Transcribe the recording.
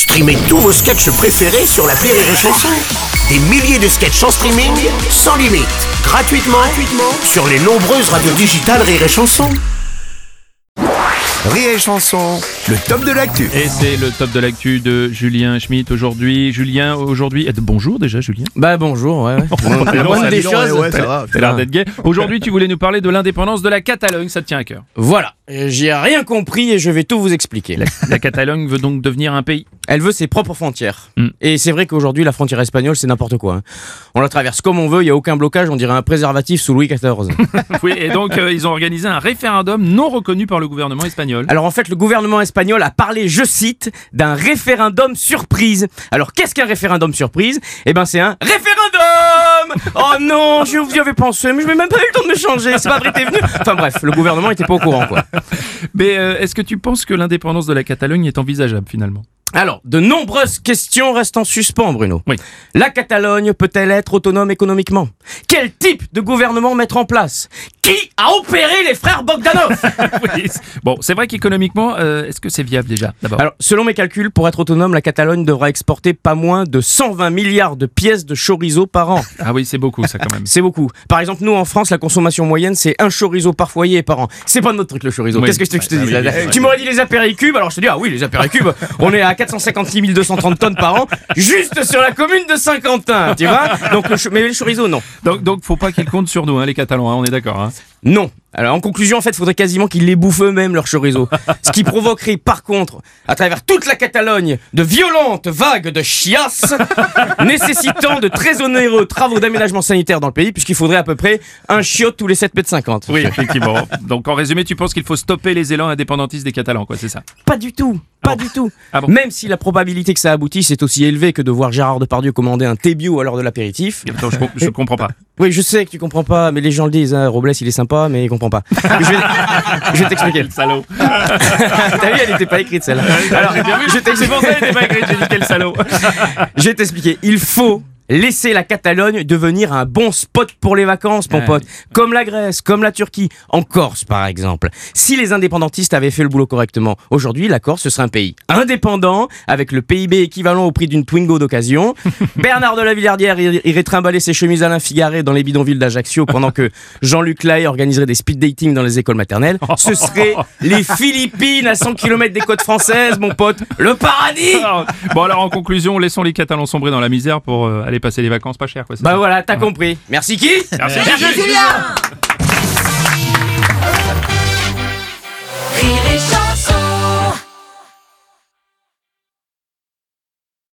Streamez tous vos sketchs préférés sur la Rire et Chanson. Des milliers de sketchs en streaming, sans limite, gratuitement, gratuitement sur les nombreuses radios digitales Rire et Chanson. Rire et chanson, le top de l'actu. Et c'est le top de l'actu de Julien Schmitt aujourd'hui. Julien, aujourd'hui. eh, Bonjour déjà, Julien. Bah bonjour, ouais, ouais. La moindre des choses. T'as l'air d'être gay. Aujourd'hui, tu voulais nous parler de l'indépendance de la Catalogne, ça te tient à cœur. Voilà, Euh, j'y ai rien compris et je vais tout vous expliquer. La, la Catalogne veut donc devenir un pays. Elle veut ses propres frontières. Mm. Et c'est vrai qu'aujourd'hui, la frontière espagnole, c'est n'importe quoi. hein. On la traverse comme on veut, il n'y a aucun blocage, on dirait un préservatif sous Louis XIV. Oui, et donc euh, ils ont organisé un référendum non reconnu par le gouvernement espagnol. Alors en fait, le gouvernement espagnol a parlé, je cite, d'un référendum surprise. Alors qu'est-ce qu'un référendum surprise? Eh ben c'est un référendum Oh non, je vous y avais pensé, mais je n'ai même pas eu le temps de me changer, c'est pas vrai, t'es venu Enfin bref, le gouvernement était pas au courant quoi. Mais euh, est-ce que tu penses que l'indépendance de la Catalogne est envisageable finalement? Alors, de nombreuses questions restent en suspens, Bruno. Oui. La Catalogne peut-elle être autonome économiquement? Quel type de gouvernement mettre en place? Qui a opéré les frères Bogdanov? Oui, Bon, c'est vrai qu'économiquement, euh, est-ce que c'est viable déjà D'abord? Alors, selon mes calculs, pour être autonome, la Catalogne devra exporter pas moins de 120 milliards de pièces de chorizo par an. Ah oui, c'est beaucoup ça quand même. C'est beaucoup. Par exemple, nous en France, la consommation moyenne, c'est un chorizo par foyer et par an. C'est pas notre truc le chorizo. Oui. Qu'est-ce que je te, je te dis oui. Tu m'aurais dit les apéricubes, alors je te dis, ah oui, les apéricubes, on est à 456 230 tonnes par an, juste sur la commune de Saint-Quentin, tu vois? Donc, le mais le chorizo, non. Donc, donc faut pas qu'ils comptent sur nous, hein, les Catalans, hein, on est d'accord. Hein? Non. Alors en conclusion, en fait, il faudrait quasiment qu'ils les bouffent eux-mêmes leur chorizo. Ce qui provoquerait par contre, à travers toute la Catalogne, de violentes vagues de chiasse, nécessitant de très onéreux travaux d'aménagement sanitaire dans le pays, puisqu'il faudrait à peu près un chiotte tous les 7 mètres 50. Oui, effectivement. Donc en résumé, tu penses qu'il faut stopper les élans indépendantistes des Catalans, quoi, c'est ça? Pas du tout. Pas bon du tout. Ah bon Même si la probabilité que ça aboutisse est aussi élevée que de voir Gérard Depardieu commander un Tébio à l'heure de l'apéritif. Attends, je, com- je comprends pas. Oui, je sais que tu comprends pas, mais les gens le disent. Hein, Robles, il est sympa, mais il comprend pas. je vais, je vais t'expliquer. Salaud. T'as vu, elle était pas écrite celle-là. Alors, je C'est t'explique. pour ça qu'elle était pas écrite, j'ai dit quel salaud. Je vais t'expliquer. Il faut laisser la Catalogne devenir un bon spot pour les vacances, mon pote. Comme la Grèce, comme la Turquie, en Corse par exemple. Si les indépendantistes avaient fait le boulot correctement, aujourd'hui la Corse ce serait un pays indépendant, avec le PIB équivalent au prix d'une Twingo d'occasion. Bernard de la Villardière ir- irait trimballer ses chemises Alain Figaré dans les bidonvilles d'Ajaccio pendant que Jean-Luc Lahaye organiserait des speed dating dans les écoles maternelles. Ce serait les Philippines à 100 km des côtes françaises, mon pote. Le paradis bon alors en conclusion, laissons les Catalans sombrer dans la misère pour euh, aller passer les vacances pas chères, Bah ça voilà, t'as compris. Merci qui Merci, Merci. Julien